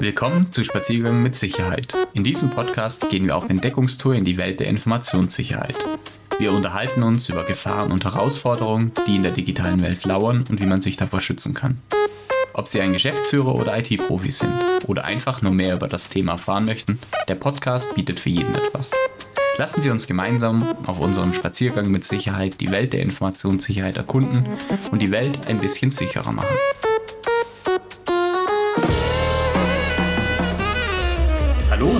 Willkommen zu Spaziergang mit Sicherheit. In diesem Podcast gehen wir auf Entdeckungstour in die Welt der Informationssicherheit. Wir unterhalten uns über Gefahren und Herausforderungen, die in der digitalen Welt lauern und wie man sich davor schützen kann. Ob Sie ein Geschäftsführer oder IT-Profi sind oder einfach nur mehr über das Thema erfahren möchten, der Podcast bietet für jeden etwas. Lassen Sie uns gemeinsam auf unserem Spaziergang mit Sicherheit die Welt der Informationssicherheit erkunden und die Welt ein bisschen sicherer machen.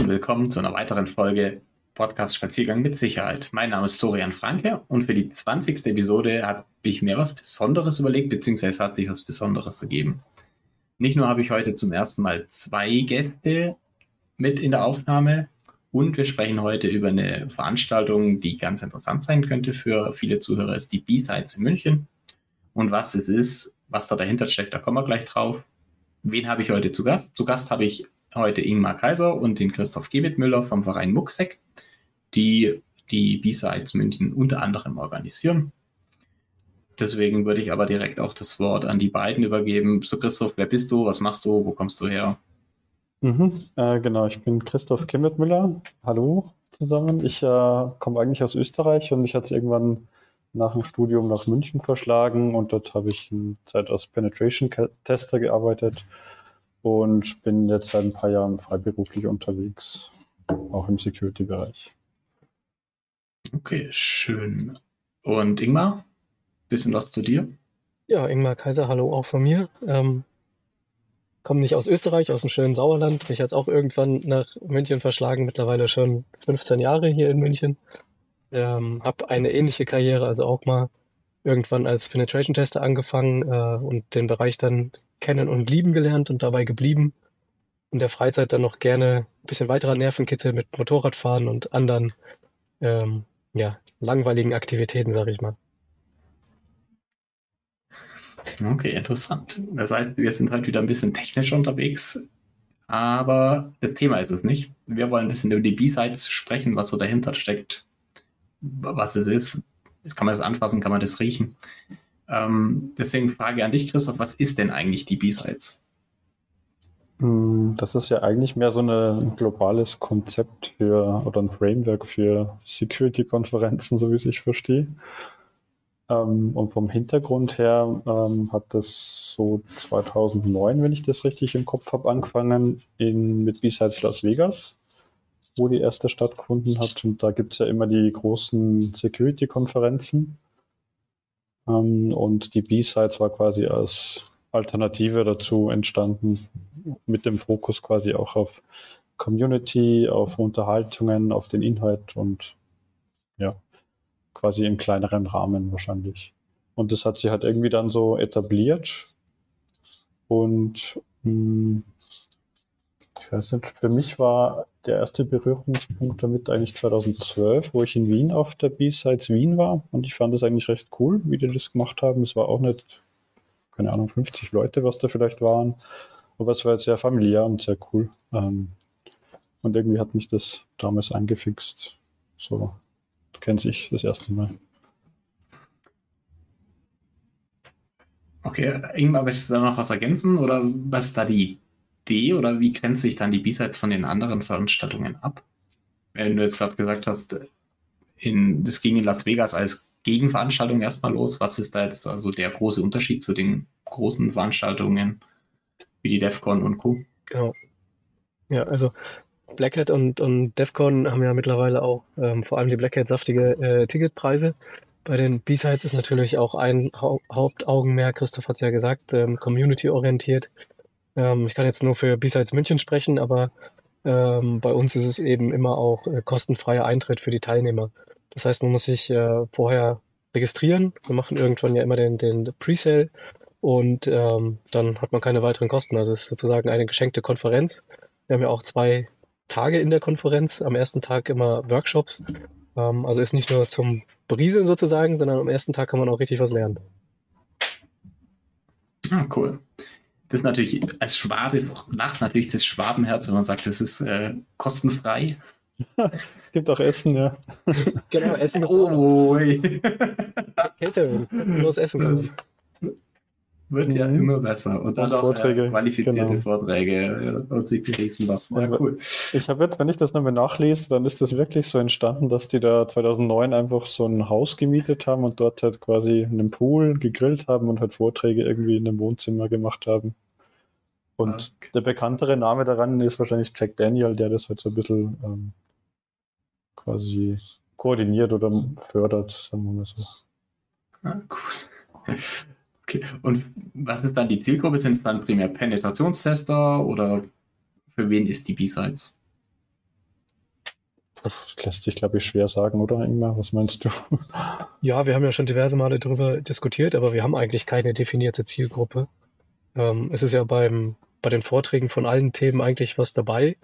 Und willkommen zu einer weiteren Folge Podcast Spaziergang mit Sicherheit. Mein Name ist Florian Franke und für die 20. Episode habe ich mir was Besonderes überlegt, beziehungsweise hat sich was Besonderes ergeben. Nicht nur habe ich heute zum ersten Mal zwei Gäste mit in der Aufnahme, und wir sprechen heute über eine Veranstaltung, die ganz interessant sein könnte für viele Zuhörer, ist die B-Sides in München. Und was es ist, was da dahinter steckt, da kommen wir gleich drauf. Wen habe ich heute zu Gast? Zu Gast habe ich heute Ingmar Kaiser und den Christoph Gebetmüller vom Verein Muxek, die die B-Sides München unter anderem organisieren. Deswegen würde ich aber direkt auch das Wort an die beiden übergeben. So Christoph, wer bist du? Was machst du? Wo kommst du her? Mhm, äh, genau, ich bin Christoph Kimmertmüller. Hallo zusammen. Ich äh, komme eigentlich aus Österreich und mich hat irgendwann nach dem Studium nach München verschlagen und dort habe ich eine Zeit als Penetration Tester gearbeitet und bin jetzt seit ein paar Jahren freiberuflich unterwegs, auch im Security-Bereich. Okay, schön. Und Ingmar, bisschen was zu dir? Ja, Ingmar Kaiser, hallo auch von mir. Ähm, komme nicht aus Österreich, aus dem schönen Sauerland. Mich hat es auch irgendwann nach München verschlagen, mittlerweile schon 15 Jahre hier in München. Ähm, habe eine ähnliche Karriere, also auch mal irgendwann als Penetration Tester angefangen äh, und den Bereich dann kennen und lieben gelernt und dabei geblieben. In der Freizeit dann noch gerne ein bisschen weiterer Nervenkitzel mit Motorradfahren und anderen ähm, ja, langweiligen Aktivitäten, sage ich mal. Okay, interessant. Das heißt, wir sind halt wieder ein bisschen technisch unterwegs, aber das Thema ist es nicht. Wir wollen ein bisschen über die B-Sides sprechen, was so dahinter steckt, was es ist. Jetzt kann man das anfassen, kann man das riechen. Ähm, deswegen Frage an dich, Christoph, was ist denn eigentlich die B-Sides? Hm, das ist ja eigentlich mehr so eine, ein globales Konzept für oder ein Framework für Security-Konferenzen, so wie ich verstehe. Ähm, und vom Hintergrund her ähm, hat das so 2009, wenn ich das richtig im Kopf habe, angefangen in, mit B-Sides Las Vegas, wo die erste stattgefunden hat. Und da gibt es ja immer die großen Security-Konferenzen. Ähm, und die B-Sides war quasi als Alternative dazu entstanden, mit dem Fokus quasi auch auf Community, auf Unterhaltungen, auf den Inhalt und ja, quasi im kleineren Rahmen wahrscheinlich. Und das hat sich halt irgendwie dann so etabliert. Und mh, hm, ich weiß nicht, für mich war der erste Berührungspunkt damit eigentlich 2012, wo ich in Wien auf der B-Sides Wien war. Und ich fand das eigentlich recht cool, wie die das gemacht haben. Es war auch nicht, keine Ahnung, 50 Leute, was da vielleicht waren. Aber es war jetzt sehr familiär und sehr cool. Ähm, und irgendwie hat mich das damals angefixt. So kennt sich das erste Mal. Okay, Ingmar, möchtest du da noch was ergänzen oder was ist da die Idee oder wie grenzt sich dann die B-Sides von den anderen Veranstaltungen ab? Wenn du jetzt gerade gesagt hast, das ging in Las Vegas als Gegenveranstaltung erstmal los, was ist da jetzt also der große Unterschied zu den großen Veranstaltungen wie die DEFCON und Co.? Genau. Ja, also Black Hat und, und DEFCON haben ja mittlerweile auch ähm, vor allem die Black Hat saftige äh, Ticketpreise. Bei den B-Sides ist natürlich auch ein ha Hauptaugenmerk, Christoph hat es ja gesagt, ähm, community-orientiert. Ähm, ich kann jetzt nur für B-Sides München sprechen, aber ähm, bei uns ist es eben immer auch äh, kostenfreier Eintritt für die Teilnehmer. Das heißt, man muss sich äh, vorher registrieren. Wir machen irgendwann ja immer den, den Presale und ähm, dann hat man keine weiteren Kosten. Also es ist sozusagen eine geschenkte Konferenz. Wir haben ja auch zwei Tage in der Konferenz. Am ersten Tag immer Workshops. Ähm, also ist nicht nur zum Berieseln sozusagen, sondern am ersten Tag kann man auch richtig was lernen. Ah, cool. Das ist natürlich als Schwabe, lacht natürlich das Schwabenherz, wenn man sagt, das ist äh, kostenfrei. es gibt auch Essen, ja. Genau, Essen. Oh, hey. Catering. Bloß Essen. Das, wird ja Mhm. immer besser. Und dann Und auch Vorträge, äh, qualifizierte genau. Vorträge äh, und sie gelesen lassen. Ja, cool. Ich habe jetzt, wenn ich das nochmal nachlese, dann ist das wirklich so entstanden, dass die da 2009 einfach so ein Haus gemietet haben und dort halt quasi in einem Pool gegrillt haben und halt Vorträge irgendwie in einem Wohnzimmer gemacht haben. Und Okay. der bekanntere Name daran ist wahrscheinlich Jack Daniel, der das halt so ein bisschen ähm, quasi koordiniert oder fördert, sagen wir mal so. Ah, cool. Okay. Und was ist dann die Zielgruppe? Sind es dann primär Penetrationstester oder für wen ist die B-Sides? Das lässt sich, glaube ich, schwer sagen, oder Ingmar? Was meinst du? Ja, wir haben ja schon diverse Male darüber diskutiert, aber wir haben eigentlich keine definierte Zielgruppe. Ähm, es ist ja beim, bei den Vorträgen von allen Themen eigentlich was dabei.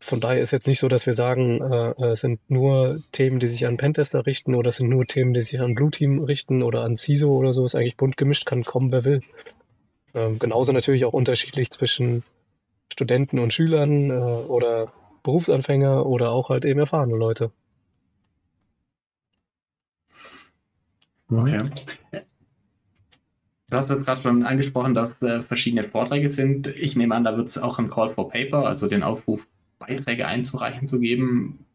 Von daher ist jetzt nicht so, dass wir sagen, äh, es sind nur Themen, die sich an Pentester richten oder es sind nur Themen, die sich an Blue Team richten oder an CISO oder so. Ist eigentlich bunt gemischt, kann kommen, wer will. Ähm, genauso natürlich auch unterschiedlich zwischen Studenten und Schülern äh, oder Berufsanfänger oder auch halt eben erfahrene Leute. Okay. Du hast jetzt gerade schon angesprochen, dass äh, verschiedene Vorträge sind. Ich nehme an, da wird es auch einen Call for Paper, also den Aufruf, Beiträge einzureichen, zu geben.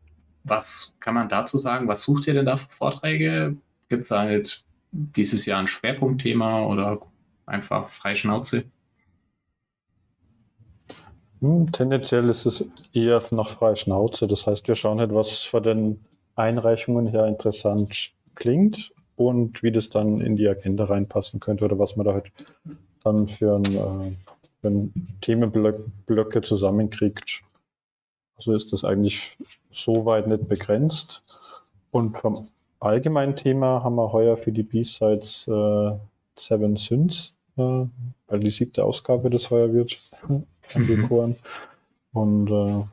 Was kann man dazu sagen? Was sucht ihr denn da für Vorträge? Gibt es da jetzt dieses Jahr ein Schwerpunktthema oder einfach frei Schnauze? Hm, tendenziell ist es eher nach freier Schnauze. Das heißt, wir schauen halt, was von den Einreichungen her interessant klingt und wie das dann in die Agenda reinpassen könnte oder was man da halt dann für, ein, äh, für ein Themenblöcke zusammenkriegt. Also ist das eigentlich so weit nicht begrenzt. Und vom allgemeinen Thema haben wir heuer für die B-Sides äh, Seven Sins, äh, weil die siebte Ausgabe des heuer wird, angekoren. Und äh,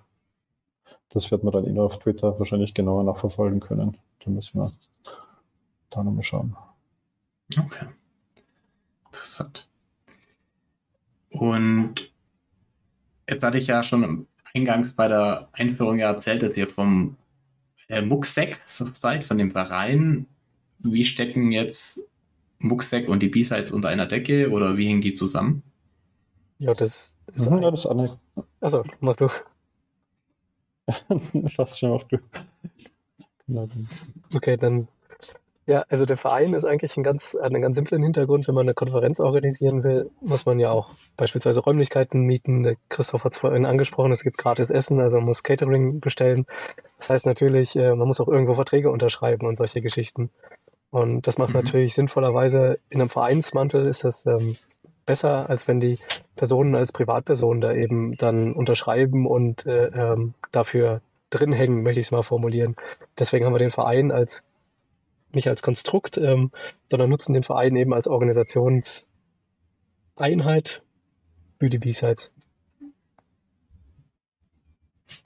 das wird man dann eh auf Twitter wahrscheinlich genauer nachverfolgen können. Da müssen wir da nochmal schauen. Okay. Interessant. Und jetzt hatte ich ja schon eingangs bei der Einführung ja erzählt, dass ihr vom äh, Mucksec seid, von dem Verein. Wie stecken jetzt Mucksec und die B-Sides unter einer Decke oder wie hängen die zusammen? Ja, das ist Mhm, ja, das Anne. Also, mach du. Fast schon auch du. Genau, Okay, dann. Ja, also der Verein ist eigentlich ein ganz, hat einen ganz simplen Hintergrund. Wenn man eine Konferenz organisieren will, muss man ja auch beispielsweise Räumlichkeiten mieten. Der Christoph hat es vorhin angesprochen, es gibt gratis Essen, also man muss Catering bestellen. Das heißt natürlich, äh, man muss auch irgendwo Verträge unterschreiben und solche Geschichten. Und das macht Mhm. natürlich sinnvollerweise in einem Vereinsmantel ist das ähm, besser, als wenn die Personen als Privatpersonen da eben dann unterschreiben und äh, ähm, dafür drin hängen, möchte ich es mal formulieren. Deswegen haben wir den Verein als nicht als Konstrukt, ähm, sondern nutzen den Verein eben als Organisationseinheit für die B-Sides.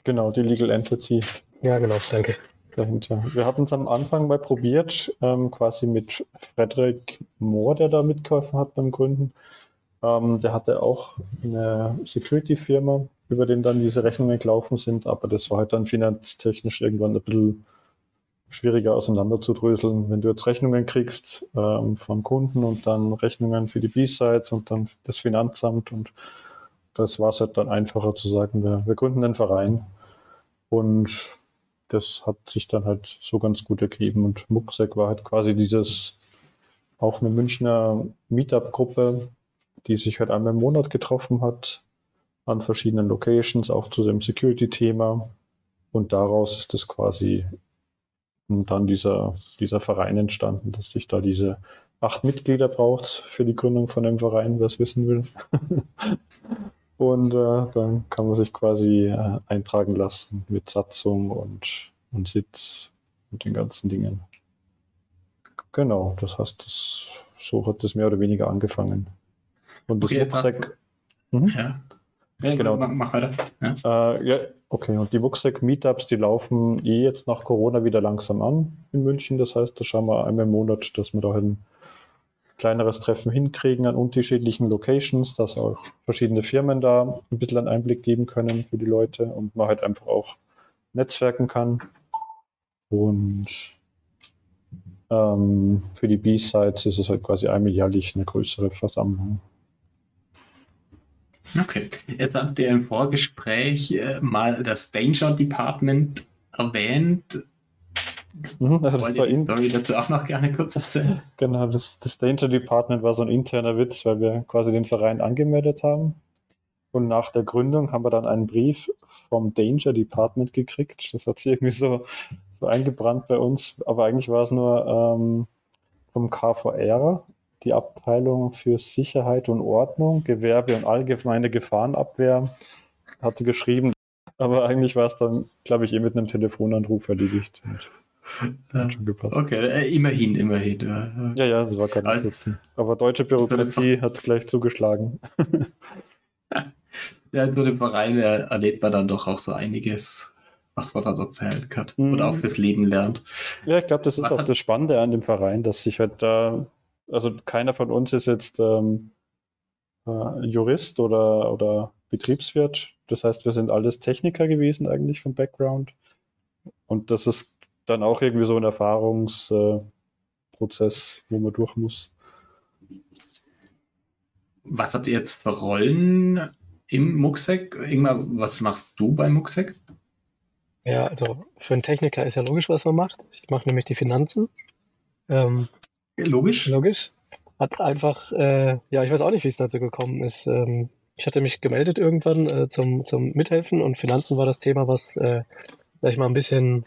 Genau, die Legal Entity Ja, genau, danke. dahinter. Wir hatten es am Anfang mal probiert, ähm, quasi mit Frederik Mohr, der da mitgeholfen hat beim Gründen. Ähm, der hatte auch eine Security-Firma, über den dann diese Rechnungen gelaufen sind, aber das war halt dann finanztechnisch irgendwann ein bisschen schwieriger auseinanderzudröseln. Wenn du jetzt Rechnungen kriegst ähm, vom Kunden und dann Rechnungen für die B-Sides und dann das Finanzamt und das war es halt dann einfacher zu sagen, wir, wir gründen den Verein. Und das hat sich dann halt so ganz gut ergeben. Und Mucksec war halt quasi dieses, auch eine Münchner Meetup-Gruppe, die sich halt einmal im Monat getroffen hat, an verschiedenen Locations, auch zu dem Security-Thema. Und daraus ist das quasi dann dieser, dieser Verein entstanden, dass sich da diese acht Mitglieder braucht für die Gründung von einem Verein, wer es wissen will. Und äh, dann kann man sich quasi äh, eintragen lassen mit Satzung und, und Sitz und den ganzen Dingen. Genau, das heißt, das, so hat das mehr oder weniger angefangen. Und das Okay, Rucksack, mhm. Ja. ja Genau. Mach, mach weiter. Ja. Äh, ja, okay. Und die Wuchsec-Meetups, die laufen eh jetzt nach Corona wieder langsam an in München. Das heißt, da schauen wir einmal im Monat, dass wir da ein kleineres Treffen hinkriegen an unterschiedlichen Locations, dass auch verschiedene Firmen da ein bisschen einen Einblick geben können für die Leute und man halt einfach auch netzwerken kann. Und Ähm, für die B-Sides ist es halt quasi einmal jährlich eine größere Versammlung. Okay. Jetzt habt ihr im Vorgespräch äh, mal das Danger Department erwähnt. Mhm, also das war die Story dazu auch noch gerne kurz erzählen? Genau, das, das Danger Department war so ein interner Witz, weil wir quasi den Verein angemeldet haben. Und nach der Gründung haben wir dann einen Brief vom Danger Department gekriegt. Das hat sich irgendwie so, so eingebrannt bei uns. Aber eigentlich war es nur ähm, vom KVR, die Abteilung für Sicherheit und Ordnung, Gewerbe und allgemeine Gefahrenabwehr, hatte geschrieben. Aber eigentlich war es dann, glaube ich, eh mit einem Telefonanruf erledigt. Hat schon gepasst. Okay, äh, immerhin, immerhin. Ja, ja, es war kein also, Aber deutsche Bürokratie hat gleich zugeschlagen. ja, so dem Verein erlebt man dann doch auch so einiges, was man da erzählen kann mhm. oder auch fürs Leben lernt. Ja, ich glaube, das ist was auch das Spannende an dem Verein, dass sich halt da, also keiner von uns ist jetzt ähm, äh, Jurist oder, oder Betriebswirt. Das heißt, wir sind alles Techniker gewesen eigentlich vom Background. Und das ist dann auch irgendwie so ein Erfahrungsprozess, äh, wo man durch muss. Was habt ihr jetzt für Rollen im Muxec? Ingmar, was machst du beim Muxec? Ja, also für einen Techniker ist ja logisch, was man macht. Ich mache nämlich die Finanzen. Ähm, logisch? Logisch. Hat einfach, äh, ja, ich weiß auch nicht, wie es dazu gekommen ist. Ähm, ich hatte mich gemeldet irgendwann äh, zum, zum Mithelfen und Finanzen war das Thema, was, äh, sag ich mal, ein bisschen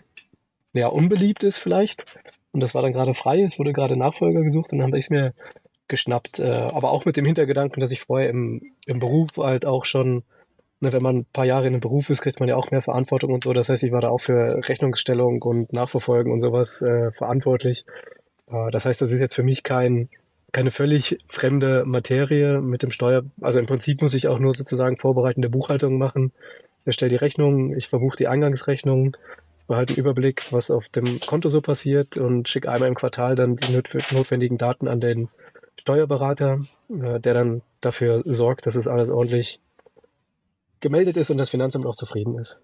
ja, unbeliebt ist vielleicht. Und das war dann gerade frei, es wurde gerade Nachfolger gesucht und dann habe ich es mir geschnappt. Äh, aber auch mit dem Hintergedanken, dass ich vorher im, im Beruf halt auch schon, ne, wenn man ein paar Jahre in einem Beruf ist, kriegt man ja auch mehr Verantwortung und so. Das heißt, ich war da auch für Rechnungsstellung und Nachverfolgen und sowas äh, verantwortlich. Äh, das heißt, das ist jetzt für mich kein, keine völlig fremde Materie mit dem Steuer. Also im Prinzip muss ich auch nur sozusagen vorbereitende Buchhaltung machen. Ich erstelle die Rechnung, ich verbuche die Eingangsrechnung, behalte einen Überblick, was auf dem Konto so passiert und schicke einmal im Quartal dann die notwendigen Daten an den Steuerberater, äh, der dann dafür sorgt, dass es alles ordentlich gemeldet ist und das Finanzamt auch zufrieden ist.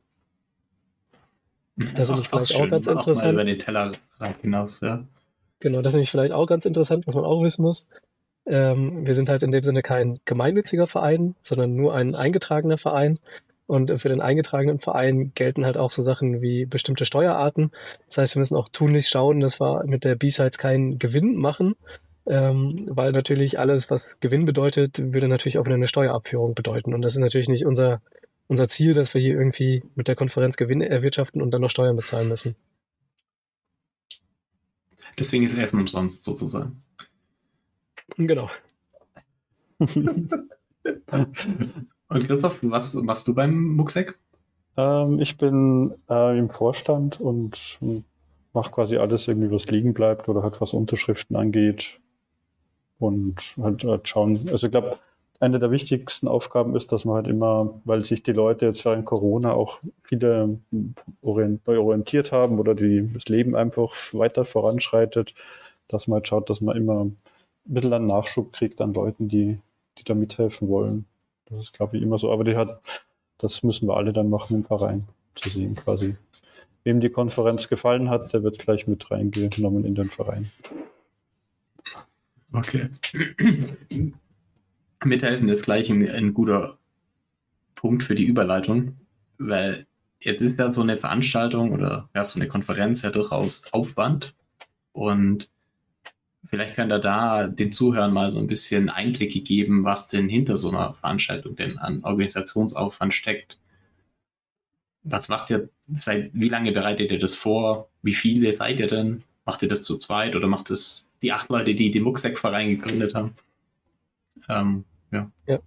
Das ist nämlich vielleicht auch, auch ganz interessant. Auch über den Teller hinaus, ja. Genau, das ist nämlich vielleicht auch ganz interessant, was man auch wissen muss. Ähm, wir sind halt in dem Sinne kein gemeinnütziger Verein, sondern nur ein eingetragener Verein. Und für den eingetragenen Verein gelten halt auch so Sachen wie bestimmte Steuerarten. Das heißt, wir müssen auch tunlichst schauen, dass wir mit der B-Sides keinen Gewinn machen, ähm, weil natürlich alles, was Gewinn bedeutet, würde natürlich auch wieder eine Steuerabführung bedeuten. Und das ist natürlich nicht unser, unser Ziel, dass wir hier irgendwie mit der Konferenz Gewinn erwirtschaften und dann noch Steuern bezahlen müssen. Deswegen ist Essen umsonst sozusagen. Genau. und Christoph, was machst du beim Muxek? Ähm, ich bin äh, im Vorstand und mache quasi alles irgendwie, was liegen bleibt oder halt was Unterschriften angeht, und halt, halt schauen. Also ich glaube, eine der wichtigsten Aufgaben ist, dass man halt immer, weil sich die Leute jetzt in Corona auch viele orientiert haben oder die, das Leben einfach weiter voranschreitet, dass man halt schaut, dass man immer ein bisschen einen Nachschub kriegt an Leuten, die, die da mithelfen wollen. Das ist, glaube ich, immer so. Aber die hat, das müssen wir alle dann machen im Verein zu sehen, quasi. Wem die Konferenz gefallen hat, der wird gleich mit reingenommen in den Verein. Okay. Mithelfen ist gleich ein, ein guter Punkt für die Überleitung, weil jetzt ist ja so eine Veranstaltung oder ja, so eine Konferenz ja durchaus Aufwand und vielleicht könnt ihr da den Zuhörern mal so ein bisschen Einblicke geben, was denn hinter so einer Veranstaltung denn an Organisationsaufwand steckt. Was macht ihr, seit wie lange bereitet ihr das vor? Wie viele seid ihr denn? Macht ihr das zu zweit oder macht es die acht Leute, die den Mucksack-Verein gegründet haben. Ähm, ja. ja.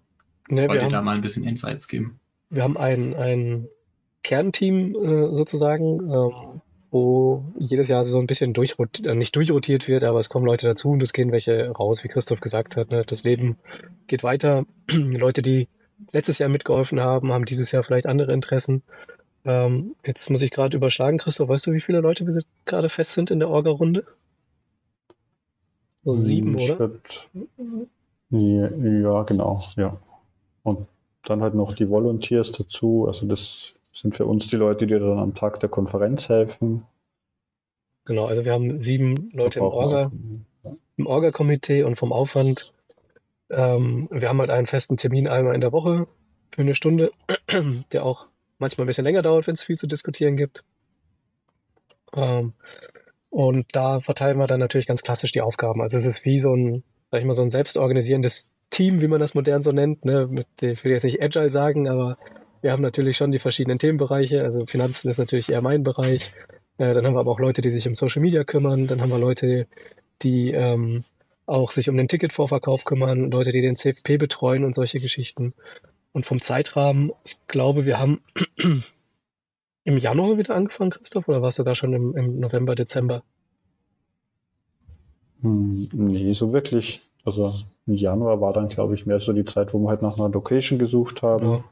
Nee, Wollte da mal ein bisschen Insights geben. Wir haben ein, ein Kernteam äh, sozusagen, ähm, wo jedes Jahr so ein bisschen durchrotiert, äh, nicht durchrotiert wird, aber es kommen Leute dazu und es gehen welche raus, wie Christoph gesagt hat. Ne? Das Leben geht weiter. Leute, die letztes Jahr mitgeholfen haben, haben dieses Jahr vielleicht andere Interessen. Ähm, jetzt muss ich gerade überschlagen, Christoph, weißt du, wie viele Leute wir gerade fest sind in der Orga-Runde? So sieben, oder? Wird, ja, genau, ja. Und dann halt noch die Volunteers dazu. Also das sind für uns die Leute, die dann am Tag der Konferenz helfen. Genau, also wir haben sieben Leute im Orga, im Orga-Komitee und vom Aufwand. Ähm, wir haben halt einen festen Termin einmal in der Woche für eine Stunde, der auch manchmal ein bisschen länger dauert, wenn es viel zu diskutieren gibt. Ähm, und da verteilen wir dann natürlich ganz klassisch die Aufgaben. Also es ist wie so ein, sag ich mal, so ein selbstorganisierendes Team, wie man das modern so nennt. Ne? Mit, ich will jetzt nicht Agile sagen, aber wir haben natürlich schon die verschiedenen Themenbereiche. Also Finanzen ist natürlich eher mein Bereich. Äh, dann haben wir aber auch Leute, die sich um Social Media kümmern. Dann haben wir Leute, die ähm, auch sich um den Ticketvorverkauf kümmern, Leute, die den CFP betreuen und solche Geschichten. Und vom Zeitrahmen, ich glaube, wir haben im Januar wieder angefangen, Christoph, oder war es sogar schon im, im November, Dezember? Hm, nee, so wirklich. Also im Januar war dann, glaube ich, mehr so die Zeit, wo wir halt nach einer Location gesucht haben. Ja.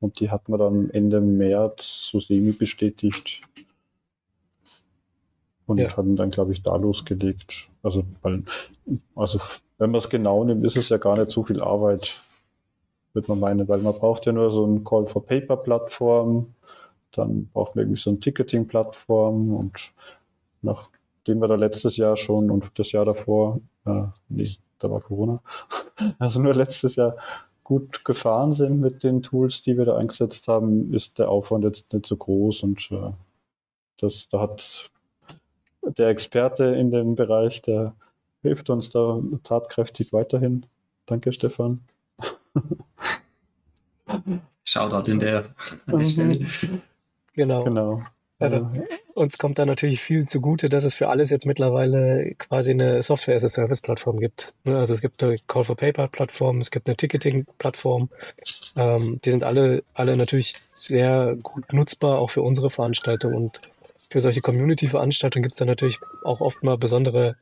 Und die hatten wir dann Ende März so semi bestätigt. Und ja. hatten dann, glaube ich, da losgelegt. Also, weil, also wenn man es genau nimmt, ist es ja gar nicht so viel Arbeit, würde man meinen, weil man braucht ja nur so ein Call for Paper Plattform, dann braucht man irgendwie so eine Ticketing Plattform und nachdem wir da letztes Jahr schon und das Jahr davor, äh, nee, da war Corona, also nur letztes Jahr gut gefahren sind mit den Tools, die wir da eingesetzt haben, ist der Aufwand jetzt nicht so groß und äh, das, da hat der Experte in dem Bereich, der hilft uns da tatkräftig weiterhin. Danke, Stefan. Shoutout in der Stelle. Genau. genau. Also uns kommt da natürlich viel zugute, dass es für alles jetzt mittlerweile quasi eine Software as a Service Plattform gibt. Ne, also es gibt eine Call for Paper Plattform, es gibt eine Ticketing Plattform. Ähm, die sind alle, alle natürlich sehr gut nutzbar, auch für unsere Veranstaltung. Und für solche Community-Veranstaltungen gibt es dann natürlich auch oft mal besondere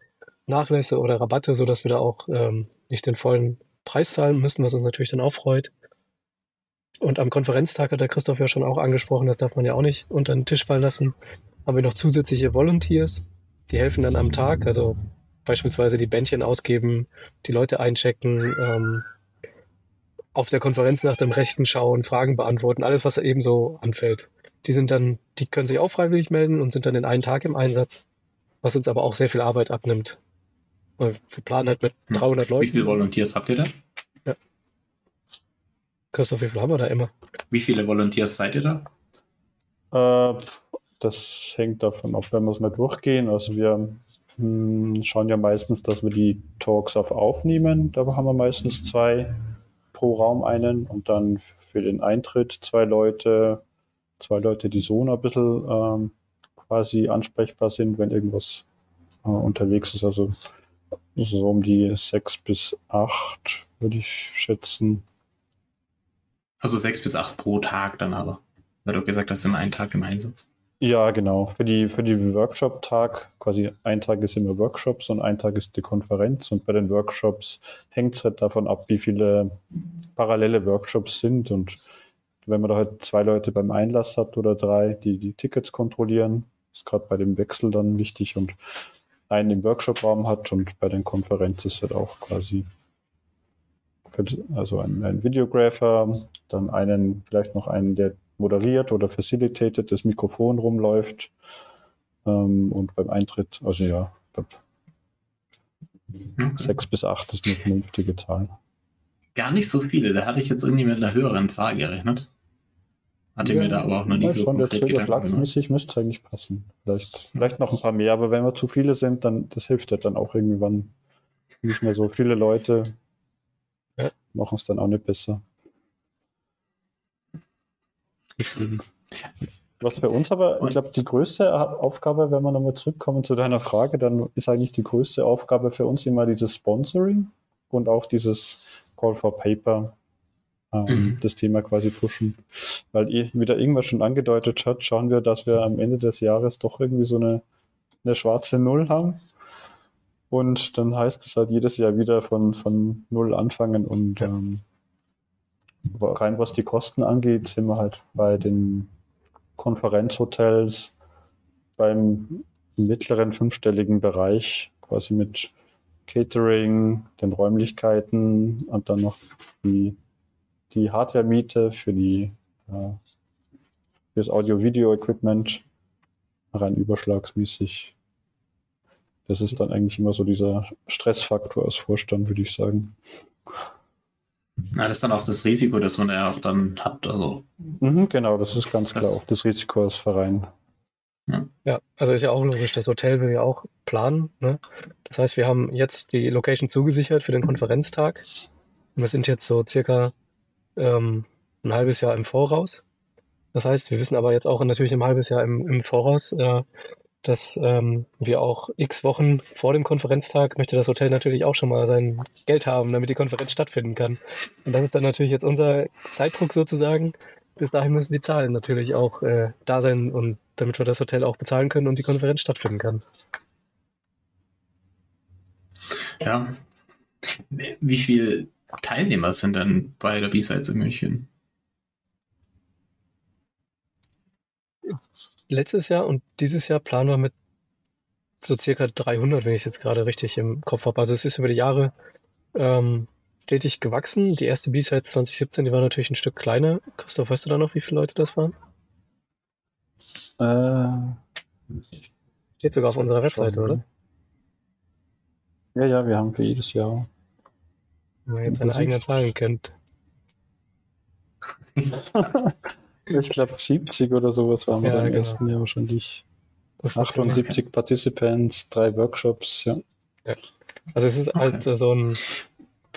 Nachlässe oder Rabatte, sodass wir da auch ähm, nicht den vollen Preis zahlen müssen, was uns natürlich dann auch freut. Und am Konferenztag hat der Christoph ja schon auch angesprochen, das darf man ja auch nicht unter den Tisch fallen lassen. Haben wir noch zusätzliche Volunteers, die helfen dann am Tag, also beispielsweise die Bändchen ausgeben, die Leute einchecken, ähm, auf der Konferenz nach dem Rechten schauen, Fragen beantworten, alles, was eben so anfällt. Die sind dann, die können sich auch freiwillig melden und sind dann in einen Tag im Einsatz, was uns aber auch sehr viel Arbeit abnimmt. Wir planen halt mit 300 hm. Leuten. Wie viele Volunteers habt ihr da? Christoph, wie viel haben wir da immer? Wie viele Volunteers seid ihr da? Äh, das hängt davon ab, wenn wir es mal durchgehen. Also wir hm, schauen ja meistens, dass wir die Talks auf aufnehmen. Da haben wir meistens zwei pro Raum einen und dann für den Eintritt zwei Leute, zwei Leute, die so ein bisschen ähm, quasi ansprechbar sind, wenn irgendwas äh, unterwegs ist. Also so um die sechs bis acht würde ich schätzen. Also sechs bis acht pro Tag dann aber. Weil du gesagt hast, immer einen Tag im Einsatz. Ja, genau. Für die, für die Workshop-Tag, quasi ein Tag ist immer Workshops und ein Tag ist die Konferenz. Und bei den Workshops hängt es halt davon ab, wie viele parallele Workshops sind. Und wenn man da halt zwei Leute beim Einlass hat oder drei, die die Tickets kontrollieren, ist gerade bei dem Wechsel dann wichtig und einen im Workshop-Raum hat und bei den Konferenzen ist halt auch quasi also ein, ein Videographer, dann einen, vielleicht noch einen, der moderiert oder facilitated, das Mikrofon rumläuft ähm, und beim Eintritt, also ja, okay. sechs bis acht ist eine vernünftige Zahl. Gar nicht so viele, da hatte ich jetzt irgendwie mit einer höheren Zahl gerechnet. Hatte ja, mir da aber auch noch nicht so schon konkret der Schlagmäßig müsste es eigentlich passen. Vielleicht, vielleicht noch ein paar mehr, aber wenn wir zu viele sind, dann das hilft ja dann auch irgendwann nicht mehr so viele Leute. Machen es dann auch nicht besser. Was für uns aber, ich glaube, die größte Aufgabe, wenn wir nochmal zurückkommen zu deiner Frage, dann ist eigentlich die größte Aufgabe für uns immer dieses Sponsoring und auch dieses Call for Paper, ähm, mhm. das Thema quasi pushen. Weil, wie der irgendwas schon angedeutet hat, schauen wir, dass wir am Ende des Jahres doch irgendwie so eine, eine schwarze Null haben. Und dann heißt es halt jedes Jahr wieder von, von Null anfangen und ja. ähm, rein was die Kosten angeht, sind wir halt bei den Konferenzhotels beim mittleren fünfstelligen Bereich, quasi mit Catering, den Räumlichkeiten und dann noch die, die Hardware-Miete für die für das Audio-Video-Equipment rein überschlagsmäßig Das ist dann eigentlich immer so dieser Stressfaktor als Vorstand, würde ich sagen. Na, das ist dann auch das Risiko, das man ja auch dann hat. Also. Mhm, genau, das ist ganz klar auch das Risiko als Verein. Ja. ja, also ist ja auch logisch, das Hotel will ja auch planen. Ne? Das heißt, wir haben jetzt die Location zugesichert für den Konferenztag. Und wir sind jetzt so circa ähm, ein halbes Jahr im Voraus. Das heißt, wir wissen aber jetzt auch natürlich ein halbes Jahr im, im Voraus, äh, dass ähm, wir auch x Wochen vor dem Konferenztag möchte das Hotel natürlich auch schon mal sein Geld haben, damit die Konferenz stattfinden kann. Und das ist dann natürlich jetzt unser Zeitdruck sozusagen. Bis dahin müssen die Zahlen natürlich auch äh, da sein und damit wir das Hotel auch bezahlen können und die Konferenz stattfinden kann. Ja. Wie viele Teilnehmer sind denn bei der B-Sides in München? Letztes Jahr und dieses Jahr planen wir mit so circa 300, wenn ich es jetzt gerade richtig im Kopf habe. Also es ist über die Jahre ähm, stetig gewachsen. Die erste B-Side 2017, die war natürlich ein Stück kleiner. Christoph, weißt du da noch, wie viele Leute das waren? Äh, Steht sogar auf unserer Webseite, oder? Ja, ja, wir haben für jedes Jahr. Wenn man jetzt seine eigenen Zahlen kennt. Ich glaube 70 oder sowas waren wir ja, im genau. ersten Jahr wahrscheinlich. Das 78 Participants, drei Workshops, ja. ja. Also es ist okay. halt so ein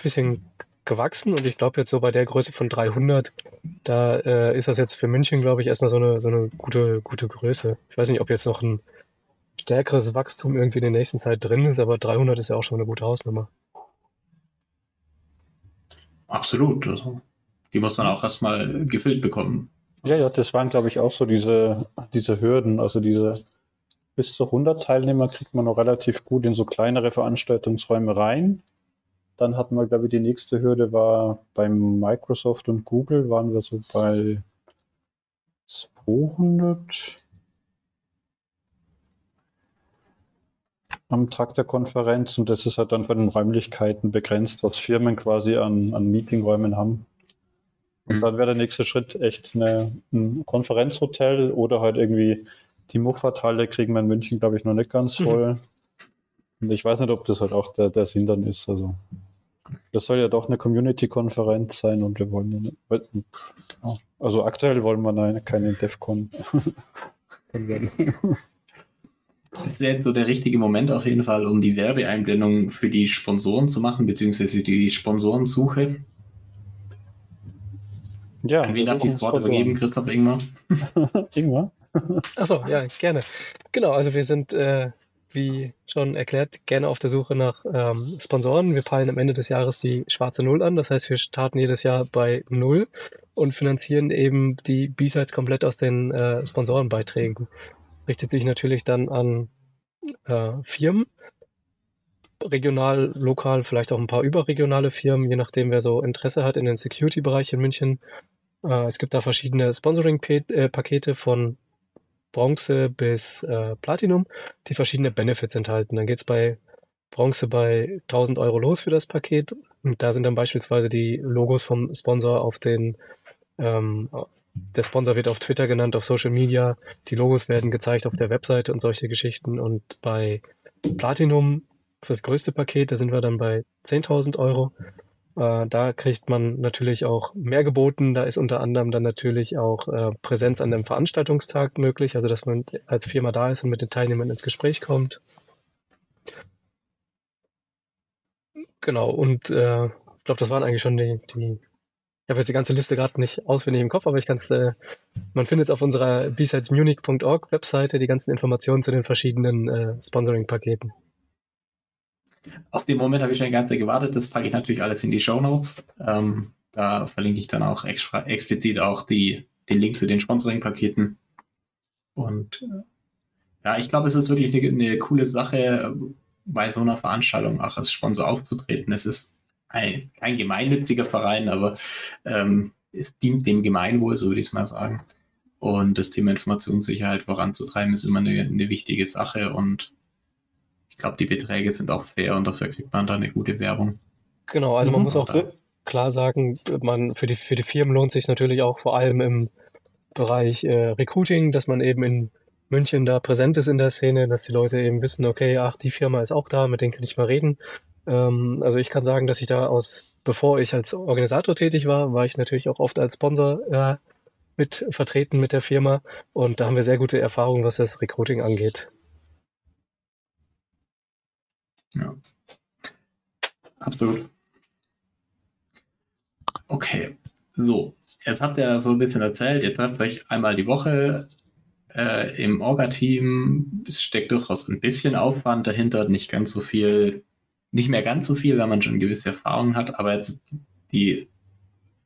bisschen gewachsen und ich glaube jetzt so bei der Größe von 300, da äh, ist das jetzt für München, glaube ich, erstmal so eine, so eine gute, gute Größe. Ich weiß nicht, ob jetzt noch ein stärkeres Wachstum irgendwie in der nächsten Zeit drin ist, aber 300 ist ja auch schon eine gute Hausnummer. Absolut. Also, die muss man auch erstmal gefüllt bekommen. Ja, ja, das waren, glaube ich, auch so diese, diese Hürden. Also diese bis zu 100 Teilnehmer kriegt man noch relativ gut in so kleinere Veranstaltungsräume rein. Dann hatten wir, glaube ich, die nächste Hürde war beim Microsoft und Google waren wir so bei 200 am Tag der Konferenz und das ist halt dann von den Räumlichkeiten begrenzt, was Firmen quasi an, an Meetingräumen haben. Und mhm. dann wäre der nächste Schritt echt eine, ein Konferenzhotel oder halt irgendwie die Muffat-Halle kriegen wir in München, glaube ich, noch nicht ganz mhm. voll. Mhm. Und ich weiß nicht, ob das halt auch der, der Sinn dann ist. Also, das soll ja doch eine Community-Konferenz sein und wir wollen ja nicht. Also, aktuell wollen wir nein, keine DEFCON. das wäre jetzt so der richtige Moment auf jeden Fall, um die Werbeeinblendung für die Sponsoren zu machen, beziehungsweise die Sponsorensuche. Ja, An wen darf ich das Wort übergeben, Christoph Ingmar? Ingmar? Achso, ja, gerne. Genau, also wir sind, äh, wie schon erklärt, gerne auf der Suche nach ähm, Sponsoren. Wir peilen am Ende des Jahres die schwarze Null an. Das heißt, wir starten jedes Jahr bei Null und finanzieren eben die B-Sides komplett aus den äh, Sponsorenbeiträgen. Das richtet sich natürlich dann an äh, Firmen, regional, lokal, vielleicht auch ein paar überregionale Firmen, je nachdem, wer so Interesse hat in dem Security-Bereich in München. Äh, es gibt da verschiedene Sponsoring-Pakete von Bronze bis äh, Platinum, die verschiedene Benefits enthalten. Dann geht's bei Bronze bei 1000 Euro los für das Paket. Und da sind dann beispielsweise die Logos vom Sponsor auf den, ähm, der Sponsor wird auf Twitter genannt, auf Social Media. Die Logos werden gezeigt auf der Webseite und solche Geschichten. Und bei Platinum ist das größte Paket, da sind wir dann bei 10.000 Euro. Äh, da kriegt man natürlich auch mehr geboten. Da ist unter anderem dann natürlich auch äh, Präsenz an dem Veranstaltungstag möglich, also dass man als Firma da ist und mit den Teilnehmern ins Gespräch kommt. Genau, und äh, ich glaube, das waren eigentlich schon die, die ich habe jetzt die ganze Liste gerade nicht auswendig im Kopf, aber ich kann es, äh, man findet es auf unserer bsidesmunich.org Webseite die ganzen Informationen zu den verschiedenen äh, Sponsoring-Paketen. Auf den Moment habe ich schon die ganze Zeit gewartet. Das packe ich natürlich alles in die Show Notes. Ähm, da verlinke ich dann auch extra, explizit auch die, den Link zu den Sponsoring-Paketen. Und äh, ja, ich glaube, es ist wirklich eine, eine, coole Sache, bei so einer Veranstaltung auch als Sponsor aufzutreten. Es ist ein, kein gemeinnütziger Verein, aber ähm, es dient dem Gemeinwohl, so würde ich es mal sagen. Und das Thema Informationssicherheit voranzutreiben, ist immer eine, eine wichtige Sache. Und glaube, die Beträge sind auch fair und dafür kriegt man da eine gute Werbung. Genau, also man mhm. muss auch da. klar sagen, man, für, die, für die Firmen lohnt sich natürlich auch vor allem im Bereich äh, Recruiting, dass man eben in München da präsent ist in der Szene, dass die Leute eben wissen, okay, ach, die Firma ist auch da, mit denen kann ich mal reden. Ähm, also ich kann sagen, dass ich da aus, bevor ich als Organisator tätig war, war ich natürlich auch oft als Sponsor äh, mit vertreten mit der Firma und da haben wir sehr gute Erfahrungen, was das Recruiting angeht. Ja. Absolut. Okay, so. Jetzt habt ihr so ein bisschen erzählt, ihr trefft euch einmal die Woche äh, im Orga-Team. Es steckt durchaus ein bisschen Aufwand dahinter, nicht ganz so viel, nicht mehr ganz so viel, wenn man schon gewisse Erfahrungen hat. Aber jetzt die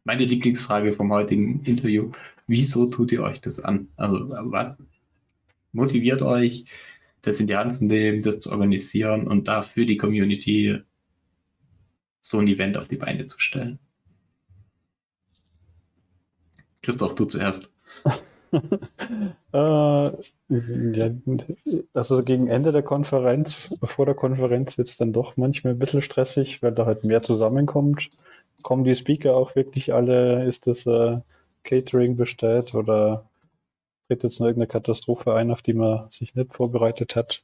meine Lieblingsfrage vom heutigen Interview: Wieso tut ihr euch das an? Also was motiviert euch, das in die Hand zu nehmen, das zu organisieren und da für die Community so ein Event auf die Beine zu stellen? Christoph, du zuerst. äh, also gegen Ende der Konferenz, vor der Konferenz wird es dann doch manchmal ein bisschen stressig, weil da halt mehr zusammenkommt. Kommen die Speaker auch wirklich alle? Ist das äh, Catering bestellt oder tritt jetzt noch irgendeine Katastrophe ein, auf die man sich nicht vorbereitet hat?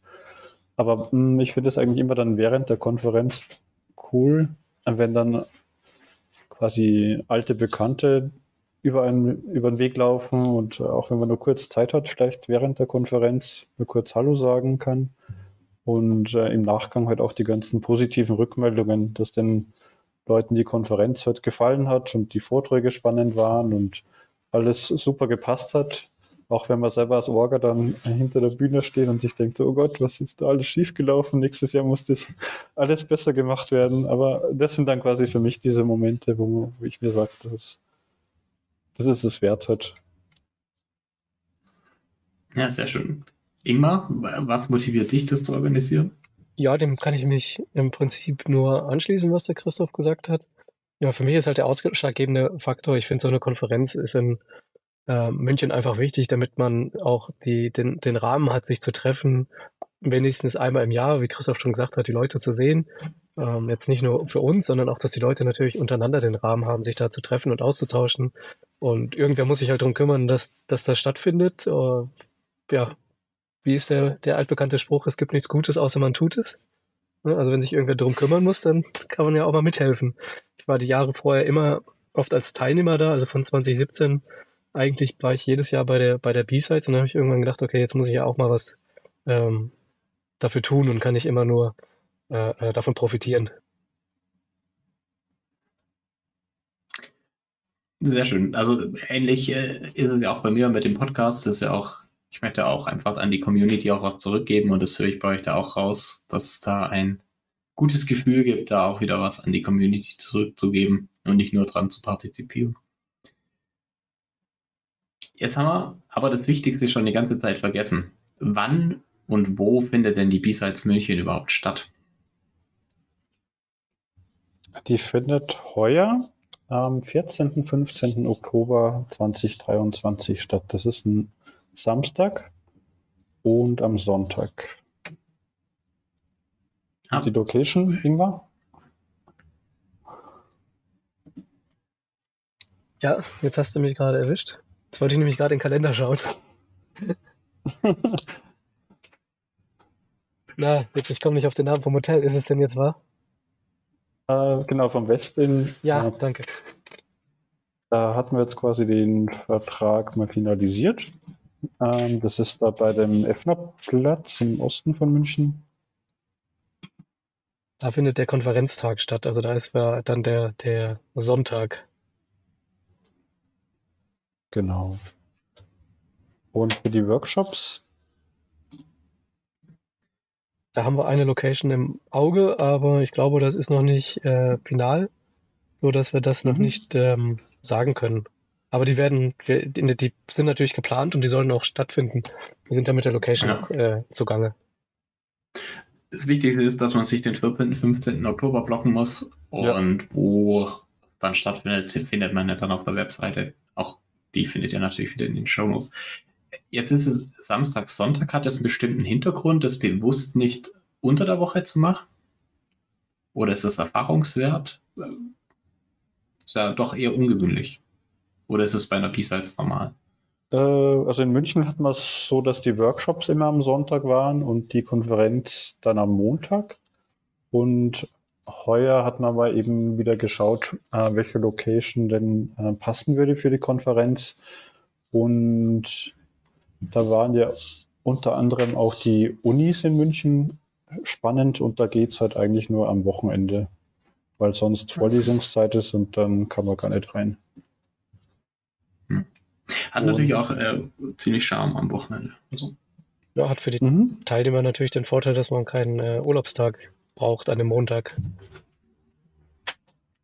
Aber mh, hm, ich finde es eigentlich immer dann während der Konferenz cool, wenn dann quasi alte Bekannte über, einen, über den Weg laufen und auch wenn man nur kurz Zeit hat, vielleicht während der Konferenz nur kurz Hallo sagen kann und äh, im Nachgang halt auch die ganzen positiven Rückmeldungen, dass den Leuten die Konferenz halt gefallen hat und die Vorträge spannend waren und alles super gepasst hat. Auch wenn man selber als Orga dann hinter der Bühne steht und sich denkt, oh Gott, was ist da alles schiefgelaufen? Nächstes Jahr muss das alles besser gemacht werden. Aber das sind dann quasi für mich diese Momente, wo, wo ich mir sage, das ist das ist es wert hat. Ja, sehr schön. Ingmar, was motiviert dich, das zu organisieren? Ja, dem kann ich mich im Prinzip nur anschließen, was der Christoph gesagt hat. Ja, für mich ist halt der ausschlaggebende Faktor. Ich finde, so eine Konferenz ist in äh, München einfach wichtig, damit man auch die, den, den Rahmen hat, sich zu treffen, wenigstens einmal im Jahr, wie Christoph schon gesagt hat, die Leute zu sehen. Ähm, jetzt nicht nur für uns, sondern auch, dass die Leute natürlich untereinander den Rahmen haben, sich da zu treffen und auszutauschen. Und irgendwer muss sich halt darum kümmern, dass, dass das stattfindet. Uh, ja, wie ist der, der altbekannte Spruch, es gibt nichts Gutes, außer man tut es. Also wenn sich irgendwer darum kümmern muss, dann kann man ja auch mal mithelfen. Ich war die Jahre vorher immer oft als Teilnehmer da, also von 2017 eigentlich war ich jedes Jahr bei der, bei der B-Sides und dann habe ich irgendwann gedacht, okay, jetzt muss ich ja auch mal was ähm, dafür tun und kann nicht immer nur äh, äh, davon profitieren. Sehr schön. Also ähnlich äh, ist es ja auch bei mir mit dem Podcast. Das ist ja auch, ich möchte auch einfach an die Community auch was zurückgeben und das höre ich bei euch da auch raus, dass es da ein gutes Gefühl gibt, da auch wieder was an die Community zurückzugeben und nicht nur dran zu partizipieren. Jetzt haben wir aber das Wichtigste schon die ganze Zeit vergessen. Wann und wo findet denn die B-Sides München überhaupt statt? Die findet heuer am 14. und 15. Oktober 2023 statt. Das ist ein Samstag und am Sonntag. Ah. Die Location, Ingmar? Ja, jetzt hast du mich gerade erwischt. Jetzt wollte ich nämlich gerade den Kalender schauen. Na, jetzt, ich komme nicht auf den Namen vom Hotel. Ist es denn jetzt wahr? Äh, genau, vom Westin. Ja, äh, danke. Da hatten wir jetzt quasi den Vertrag mal finalisiert. Ähm, das ist da bei dem Effnerplatz im Osten von München. Da findet der Konferenztag statt. Also da ist dann der, der Sonntag. Genau. Und für die Workshops da haben wir eine Location im Auge, aber ich glaube, das ist noch nicht äh, final, so dass wir das mhm. noch nicht ähm, sagen können. Aber die werden, die sind natürlich geplant und die sollen auch stattfinden. Wir sind da mit der Location ja. äh, zugange. Das Wichtigste ist, dass man sich den 14. 15. Oktober blocken muss und ja. wo dann stattfindet, findet man ja dann auf der Webseite. Auch die findet ihr natürlich wieder in den Show Notes. Jetzt ist es Samstag, Sonntag. Hat das einen bestimmten Hintergrund, das bewusst nicht unter der Woche zu machen? Oder ist das Erfahrungswert? Ist ja doch eher ungewöhnlich. Oder ist es bei einer Peace als normal? Äh, also in München hatten wir es so, dass die Workshops immer am Sonntag waren und die Konferenz dann am Montag. Und heuer hat man aber eben wieder geschaut, äh, welche Location denn äh, passen würde für die Konferenz. Und da waren ja unter anderem auch die Unis in München spannend und da geht es halt eigentlich nur am Wochenende, weil sonst Vorlesungszeit ist und dann kann man gar nicht rein. Hat und, natürlich auch äh, ziemlich Charme am Wochenende. Also. Ja, hat für die mhm. Teilnehmer natürlich den Vorteil, dass man keinen äh, Urlaubstag braucht an dem Montag.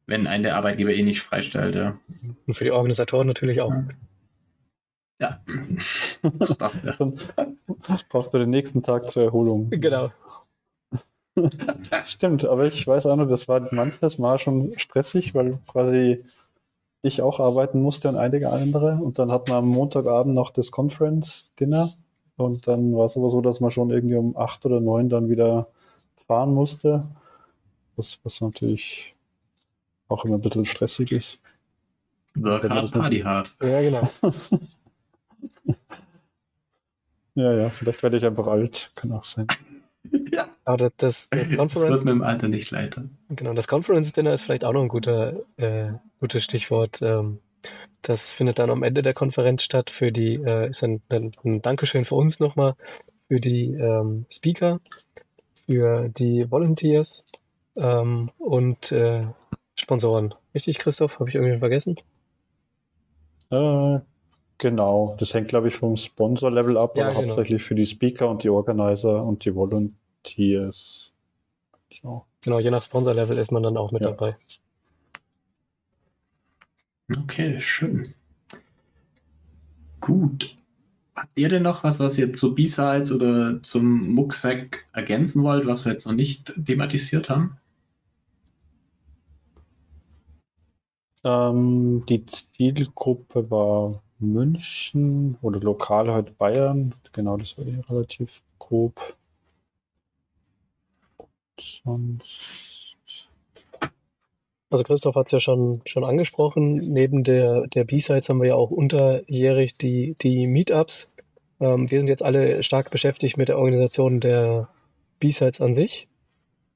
Wenn ein der Arbeitgeber eh nicht freistellt, ja. Und für die Organisatoren natürlich auch. Ja. das, ja. Dann brauchst du den nächsten Tag zur Erholung. Genau. Stimmt, aber ich weiß auch noch, das war manches Mal schon stressig, weil quasi ich auch arbeiten musste und einige andere. Und dann hatten wir am Montagabend noch das Conference-Dinner. Und dann war es aber so, dass man schon irgendwie um acht oder neun dann wieder fahren musste. Was, was natürlich auch immer ein bisschen stressig ist. Work hard, party hard. Ja, genau. ja, ja, vielleicht werde ich einfach alt. Kann auch sein. ja. Aber das, das, das Conference. Das wird mit dem Alter nicht leiter. Genau, das Conference Dinner ist vielleicht auch noch ein guter, äh, gutes Stichwort. Ähm, das findet dann am Ende der Konferenz statt. Für die äh, ist ein, ein, ein Dankeschön für uns nochmal für die ähm, Speaker, für die Volunteers ähm, und äh, Sponsoren. Richtig, Christoph? Habe ich irgendwen vergessen? Äh, genau. Das hängt, glaube ich, vom Sponsor-Level ab, ja, aber genau. hauptsächlich für die Speaker und die Organizer und die Volunteers. So. Genau, je nach Sponsor-Level ist man dann auch mit ja. dabei. Okay, schön. Gut. Habt ihr denn noch was, was ihr zu B-Sides oder zum Mucksack ergänzen wollt, was wir jetzt noch nicht thematisiert haben? Ähm, die Zielgruppe war München oder lokal halt Bayern. Genau, das war ja relativ grob. Sonst also Christoph hat es ja schon, schon angesprochen. Neben der, der B-Sides haben wir ja auch unterjährig die, die Meetups. Ähm, wir sind jetzt alle stark beschäftigt mit der Organisation der B-Sides an sich.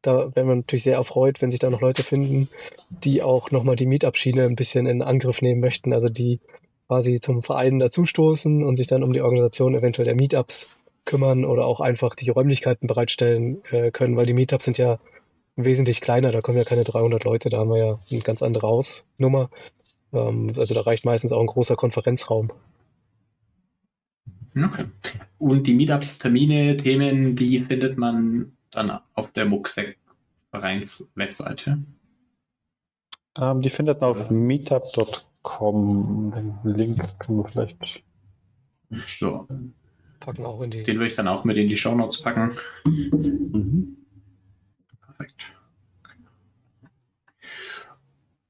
Da wären wir natürlich sehr erfreut, wenn sich da noch Leute finden, die auch nochmal die Meetup-Schiene ein bisschen in Angriff nehmen möchten. Also die quasi zum Verein dazustoßen und sich dann um die Organisation eventuell der Meetups kümmern oder auch einfach die Räumlichkeiten bereitstellen äh, können, weil die Meetups sind ja wesentlich kleiner, da kommen ja keine 300 Leute, da haben wir ja eine ganz andere Hausnummer. Ähm, also da reicht meistens auch ein großer Konferenzraum. Okay. Und die Meetups, Termine, Themen, die findet man dann auf der Mucksec-Vereins-Webseite? Ähm, die findet man auf meetup.com. Den Link können wir vielleicht. So. Packen auch in die. Den würde ich dann auch mit in die Show Notes packen. Mhm. Perfekt.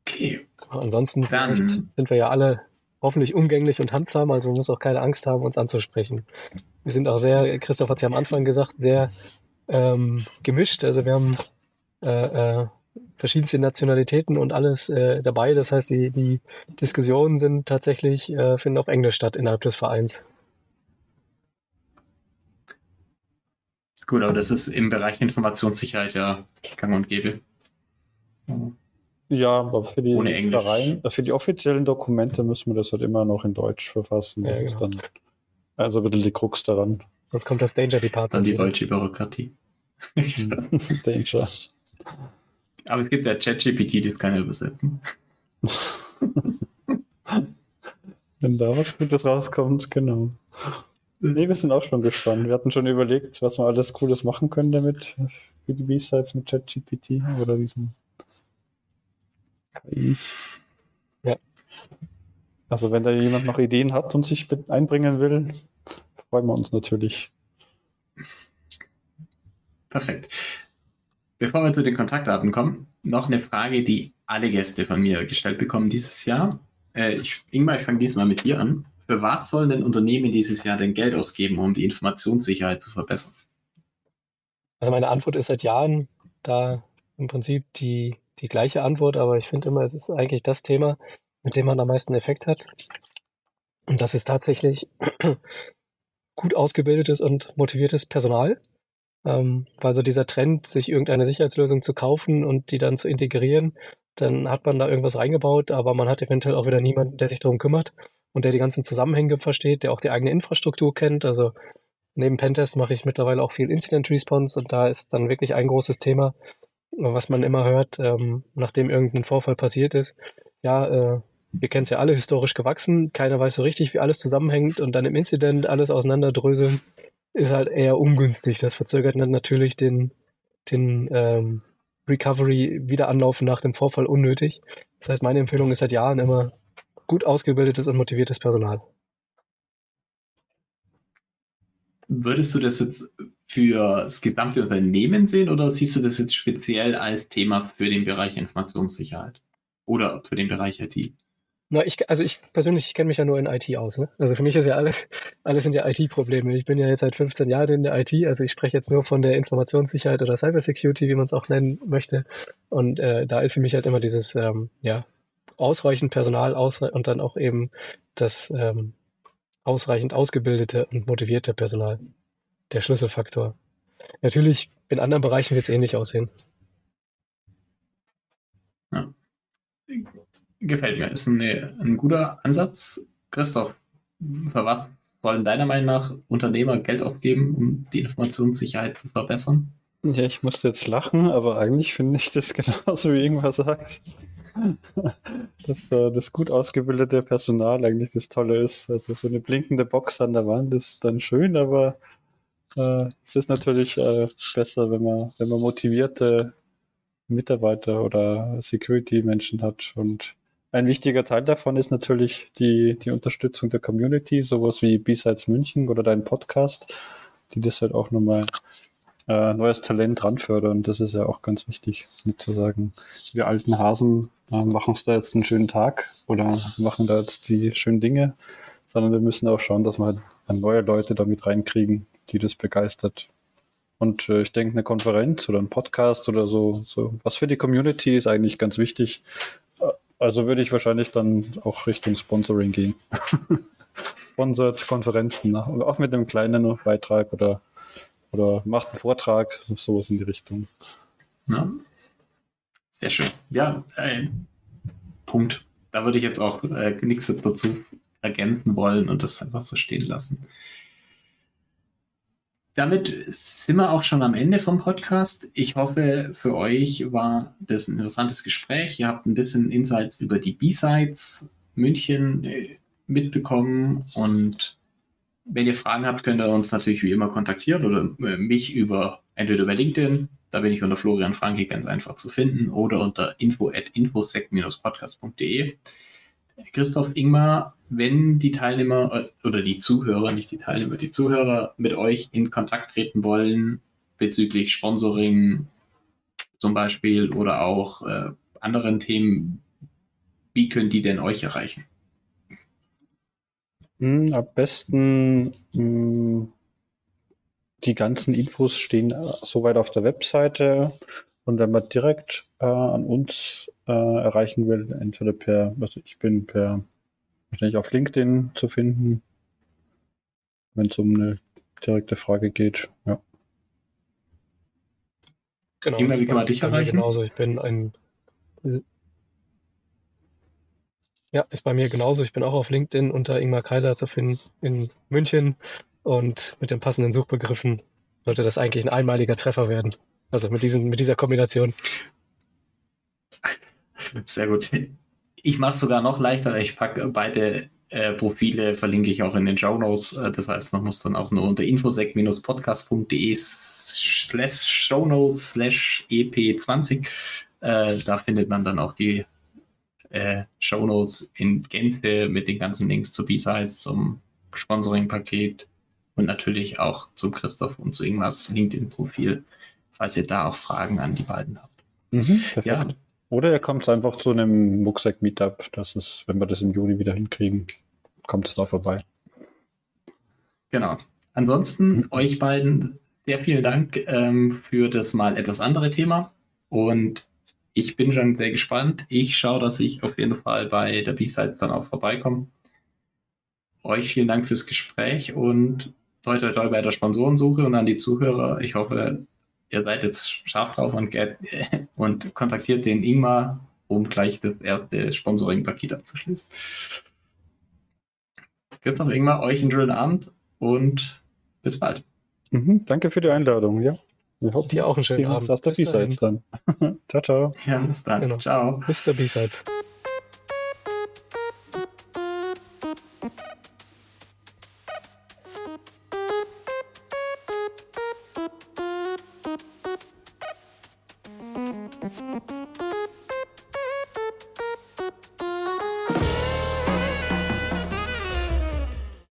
Okay. Ansonsten sind wir ja alle hoffentlich umgänglich und handsam, also man muss auch keine Angst haben, uns anzusprechen. Wir sind auch sehr, Christoph hat es ja am Anfang gesagt, sehr ähm, gemischt. Also wir haben äh, äh, verschiedenste Nationalitäten und alles äh, dabei. Das heißt, die, die Diskussionen sind tatsächlich, äh, finden auf Englisch statt innerhalb des Vereins. Gut, aber das ist im Bereich Informationssicherheit ja gang und gäbe. Ja, aber für die, Verein, für die offiziellen Dokumente müssen wir das halt immer noch in Deutsch verfassen. Das ja, ist genau. dann also ein bisschen die Krux daran. Jetzt kommt das Danger Department. Dann die deutsche Bürokratie. Danger. Aber es gibt ja ChatGPT, das kann er übersetzen. Wenn da was Gutes rauskommt, genau. Nee, wir sind auch schon gespannt. Wir hatten schon überlegt, was man alles Cooles machen können damit, für die B-Sides mit ChatGPT oder diesen KIs. Ja. Also wenn da jemand noch Ideen hat und sich einbringen will, freuen wir uns natürlich. Perfekt. Bevor wir zu den Kontaktdaten kommen, noch eine Frage, die alle Gäste von mir gestellt bekommen dieses Jahr. Äh, ich, Ingmar, ich fange diesmal mit dir an. Für was sollen denn Unternehmen dieses Jahr denn Geld ausgeben, um die Informationssicherheit zu verbessern? Also meine Antwort ist seit Jahren da im Prinzip die, die gleiche Antwort, aber ich finde immer, es ist eigentlich das Thema, mit dem man am meisten Effekt hat. Und das ist tatsächlich gut ausgebildetes und motiviertes Personal. Ähm, weil so dieser Trend, sich irgendeine Sicherheitslösung zu kaufen und die dann zu integrieren, dann hat man da irgendwas reingebaut, aber man hat eventuell auch wieder niemanden, der sich darum kümmert und der die ganzen Zusammenhänge versteht, der auch die eigene Infrastruktur kennt. Also neben Pentest mache ich mittlerweile auch viel Incident Response und da ist dann wirklich ein großes Thema, was man immer hört, ähm, nachdem irgendein Vorfall passiert ist. Ja, äh, wir kennen es ja alle, historisch gewachsen, keiner weiß so richtig, wie alles zusammenhängt und dann im Incident alles auseinanderdröseln, ist halt eher ungünstig. Das verzögert dann natürlich den, den ähm, Recovery, wieder anlaufen nach dem Vorfall unnötig. Das heißt, meine Empfehlung ist seit Jahren immer gut ausgebildetes und motiviertes Personal. Würdest du das jetzt für das gesamte Unternehmen sehen oder siehst du das jetzt speziell als Thema für den Bereich Informationssicherheit oder für den Bereich IT? Na, ich, also ich persönlich, ich kenne mich ja nur in IT aus. Ne? Also für mich ist ja alles, alles sind ja IT-Probleme. Ich bin ja jetzt seit 15 Jahren in der IT, also ich spreche jetzt nur von der Informationssicherheit oder Cybersecurity, wie man es auch nennen möchte. Und äh, da ist für mich halt immer dieses, ähm, ja, ausreichend Personal ausre und dann auch eben das ähm, ausreichend ausgebildete und motivierte Personal. Der Schlüsselfaktor. Natürlich, in anderen Bereichen wird es ähnlich aussehen. Ja gefällt mir. Ist eine, ein guter Ansatz. Christoph, für was sollen deiner Meinung nach Unternehmer Geld ausgeben, um die Informationssicherheit zu verbessern? Ja, ich musste jetzt lachen, aber eigentlich finde ich das genauso wie irgendwas sagt. Dass äh, das gut ausgebildete Personal eigentlich das Tolle ist. Also so eine blinkende Box an der Wand ist dann schön, aber äh, es ist natürlich äh, besser, wenn man, wenn man motivierte Mitarbeiter oder Security-Menschen hat und ein wichtiger Teil davon ist natürlich die, die Unterstützung der Community, sowas wie B-Sides München oder dein Podcast, die das halt auch nochmal äh, neues Talent ranfördern. Das ist ja auch ganz wichtig, nicht zu sagen, wir alten Hasen machen uns da jetzt einen schönen Tag oder machen da jetzt die schönen Dinge, sondern wir müssen auch schauen, dass wir halt neue Leute damit reinkriegen, die das begeistert. Und äh, ich denke, eine Konferenz oder ein Podcast oder so, so was für die Community ist eigentlich ganz wichtig, also würde ich wahrscheinlich dann auch Richtung Sponsoring gehen. Sponsert Konferenzen, nach, auch mit einem kleinen Beitrag oder, oder macht einen Vortrag, sowas in die Richtung. Ja. Sehr schön. Ja, äh, Punkt. Da würde ich jetzt auch äh, nichts dazu ergänzen wollen und das einfach so stehen lassen. Damit sind wir auch schon am Ende vom Podcast. Ich hoffe, für euch war das ein interessantes Gespräch. Ihr habt ein bisschen Insights über die B-Sides München äh, mitbekommen. Und wenn ihr Fragen habt, könnt ihr uns natürlich wie immer kontaktieren oder äh, mich über entweder über LinkedIn, da bin ich unter Florian Franke ganz einfach zu finden, oder unter info at infosec-podcast.de. Christoph Ingmar, wenn die Teilnehmer äh, oder die Zuhörer, nicht die Teilnehmer, die Zuhörer mit euch in Kontakt treten wollen bezüglich Sponsoring zum Beispiel oder auch äh, anderen Themen, wie können die denn euch erreichen? Hm, am besten mh, hm, die ganzen Infos stehen äh, soweit auf der Webseite und wenn man direkt äh, an uns äh, erreichen will, entweder per, also ich bin per wahrscheinlich auf LinkedIn zu finden, wenn es um eine direkte Frage geht. Ja. Genau. Immer, wie kann man dich erreichen? Genauso, ich bin ein ja, ist bei mir genauso. Ich bin auch auf LinkedIn unter Ingmar Kaiser zu finden in München und mit den passenden Suchbegriffen sollte das eigentlich ein einmaliger Treffer werden. Also mit, diesen, mit dieser Kombination. Sehr gut. Ich mache es sogar noch leichter. Ich packe beide äh, Profile, verlinke ich auch in den Show Notes. Äh, das heißt, man muss dann auch nur unter infosec-podcast.de slash shownotes slash ep20. Äh, da findet man dann auch die äh, Show Notes in Gänze mit den ganzen Links zu B-Sides, zum Sponsoring-Paket und natürlich auch zu Christoph und zu irgendwas LinkedIn-Profil, falls ihr da auch Fragen an die beiden habt. Mhm. Ja, oder ihr kommt einfach zu einem Mucksack-Meetup. Das ist, wenn wir das im Juni wieder hinkriegen, kommt es da vorbei. Genau. Ansonsten mhm. euch beiden sehr vielen Dank ähm, für das mal etwas andere Thema. Und ich bin schon sehr gespannt. Ich schaue, dass ich auf jeden Fall bei der B-Sides dann auch vorbeikomme. euch vielen Dank fürs Gespräch und toi toi toi bei der Sponsorensuche und an die Zuhörer. Ich hoffe, ihr seid jetzt scharf drauf und, und kontaktiert den Ingmar, um gleich das erste Sponsoring-Paket abzuschließen. Christoph, Ingmar, euch einen schönen Abend und bis bald. Mhm, danke für die Einladung, ja. Wir hoffen, Dir auch einen schönen Abend. Aus der B-Sides dann. ciao, ciao. Ja, bis dann. Genau. Ciao. Bis zur B-Sides.